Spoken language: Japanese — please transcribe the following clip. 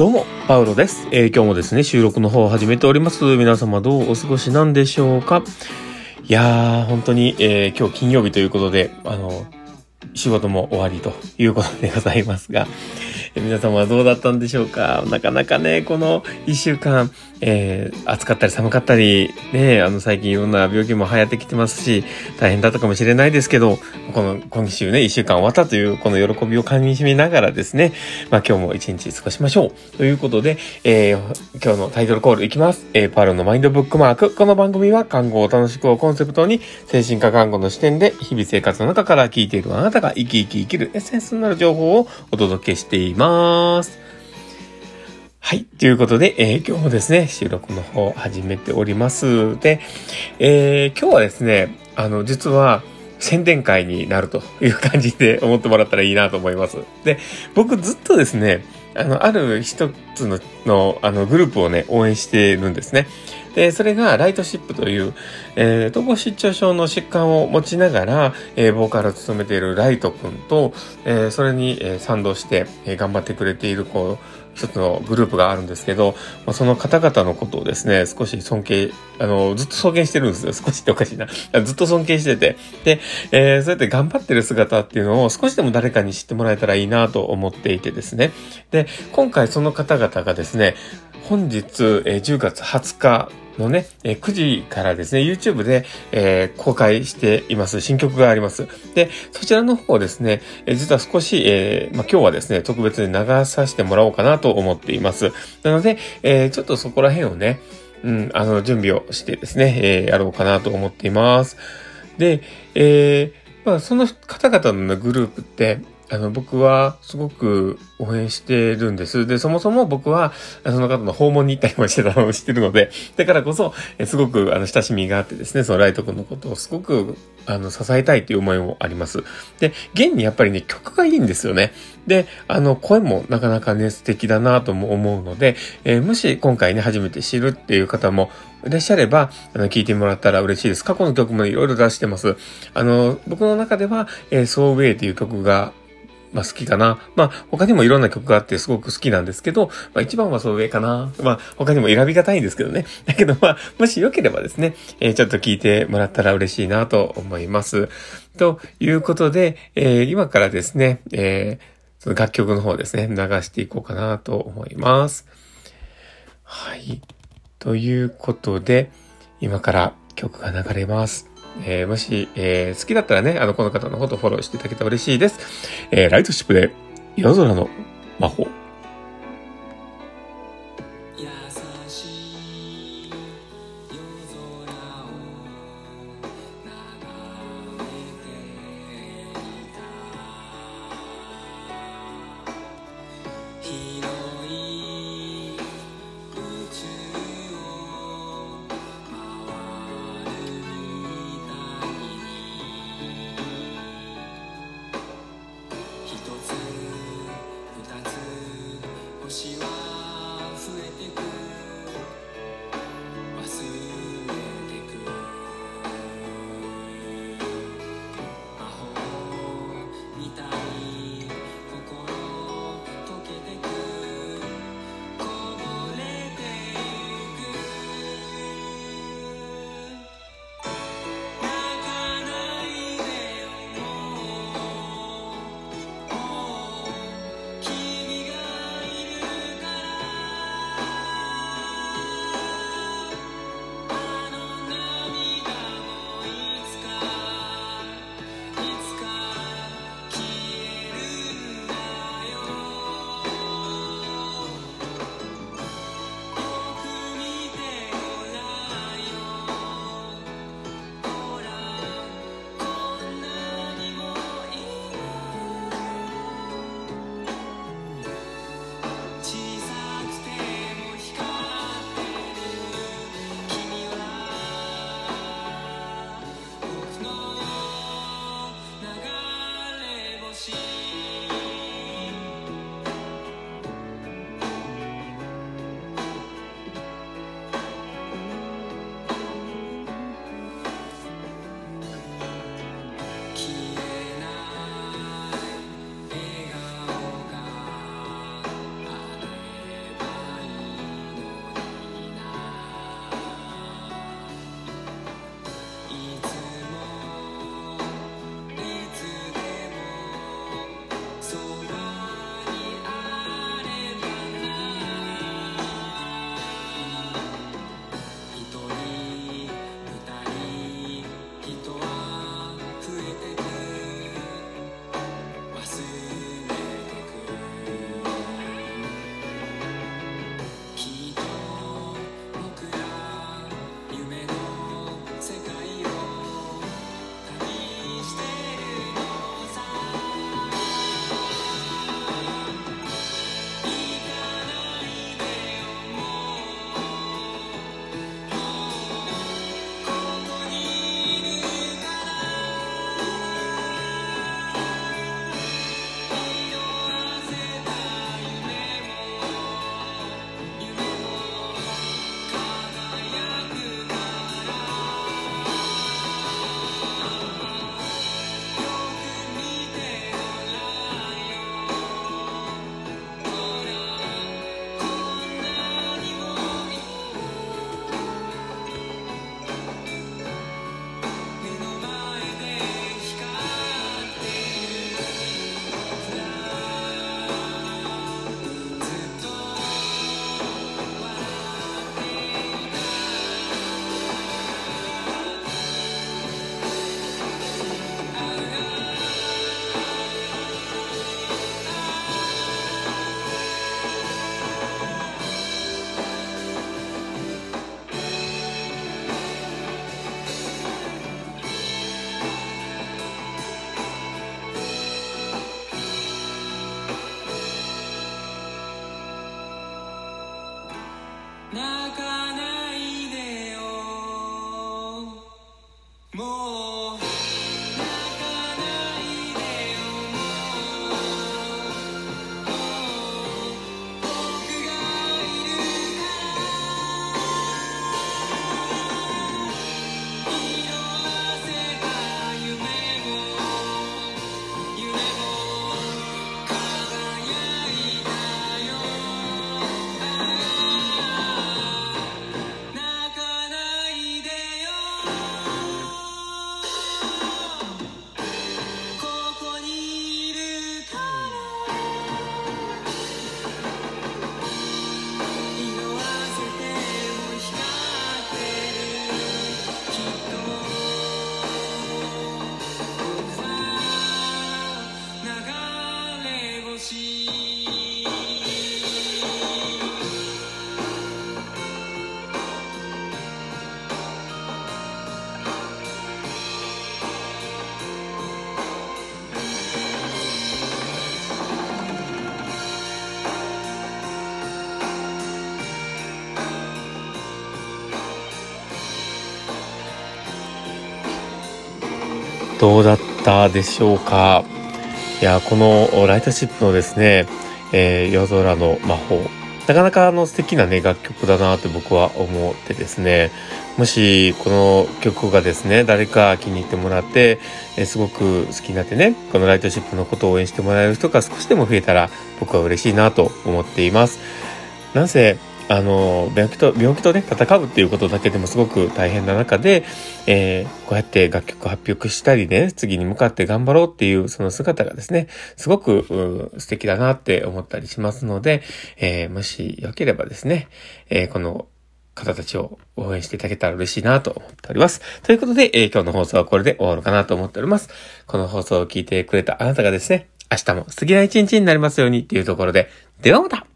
どうも、パウロです。えー今日もですね、収録の方を始めております。皆様どうお過ごしなんでしょうか？いやー、本当に、えー今日金曜日ということで、あの、仕事も終わりということでございますが、皆様はどうだったんでしょうか？なかなかね、この一週間、えー暑かったり寒かったり、ね、あの最近いろんな病気も流行ってきてますし、大変だったかもしれないですけど、この今週ね、一週間終わったというこの喜びを噛み締めながらですね、まあ今日も一日過ごしましょう。ということで、えー今日のタイトルコールいきます。えーパールのマインドブックマーク。この番組は看護を楽しくをコンセプトに、精神科看護の視点で日々生活の中から聞いているあなたが生き生き生きるエッセンスになる情報をお届けしています。ますはい。ということで、えー今日もですね、収録の方始めております。で、えー今日はですね、あの、実は、宣伝会になるという感じで思ってもらったらいいなと思います。で、僕ずっとですね、あの、ある一つの、の、あの、グループをね、応援してるんですね。で、それが、ライトシップという、えー、統合失調症の疾患を持ちながら、えー、ボーカルを務めているライト君と、えー、それに、えー賛同して、えー頑張ってくれている、こう、一つのグループがあるんですけど、まあ、その方々のことをですね、少し尊敬、あの、ずっと尊敬してるんですよ。少しっておかしいな。ずっと尊敬してて。で、えーそうやって頑張ってる姿っていうのを少しでも誰かに知ってもらえたらいいなと思っていてですね。で、今回その方々がですね、本日、えー10月20日のね、えー9時からですね、YouTube で、えー公開しています。新曲があります。で、そちらの方ですね、えー実は少し、えま、今日はですね、特別に流させてもらおうかなと思っています。なので、えちょっとそこら辺をね、うん、あの、準備をしてですね、えやろうかなと思っています。で、えまあ、その方々のグループって、あの、僕はすごく応援してるんです。で、そもそも僕は、その方の訪問に行ったりもしてたのを知ってるので、だからこそ、えすごく、あの、親しみがあってですね、そのライト君のことをすごく、あの、支えたいという思いもあります。で、現にやっぱりね、曲がいいんですよね。で、あの、声もなかなかね、素敵だなとも思うので、えーもし今回ね、初めて知るっていう方もいらっしゃれば、あの、聞いてもらったら嬉しいです。過去の曲もいろいろ出してます。あの、僕の中では、えー、So Way っていう曲が、まあ好きかな。まあ他にもいろんな曲があってすごく好きなんですけど、まあ一番はそう上かな。まあ他にも選びがたいんですけどね。だけどまあ、もしよければですね、えーちょっと聞いてもらったら嬉しいなと思います。ということで、えー今からですね、えーその楽曲の方ですね、流していこうかなと思います。はい。ということで、今から曲が流れます。えーもし、えー好きだったらね、あの、この方のことフォローしていただけたら嬉しいです。えーライトシップで、夜空の魔法。Now どうだったでしょうか？いや、このライトシップのですね、えー夜空の魔法。なかなかあの素敵なね、楽曲だなって僕は思ってですね。もしこの曲がですね、誰か気に入ってもらって、えーすごく好きになってね、このライトシップのことを応援してもらえる人が少しでも増えたら僕は嬉しいなと思っています。なんせ、あの、病気と、病気とね、戦うっていうことだけでもすごく大変な中で、えーこうやって楽曲発表したりね、次に向かって頑張ろうっていうその姿がですね、すごく素敵だなって思ったりしますので、えーもしよければですね、えーこの方たちを応援していただけたら嬉しいなと思っております。ということで、えー今日の放送はこれで終わるかなと思っております。この放送を聞いてくれたあなたがですね、明日も素敵な一日になりますようにっていうところで、ではまた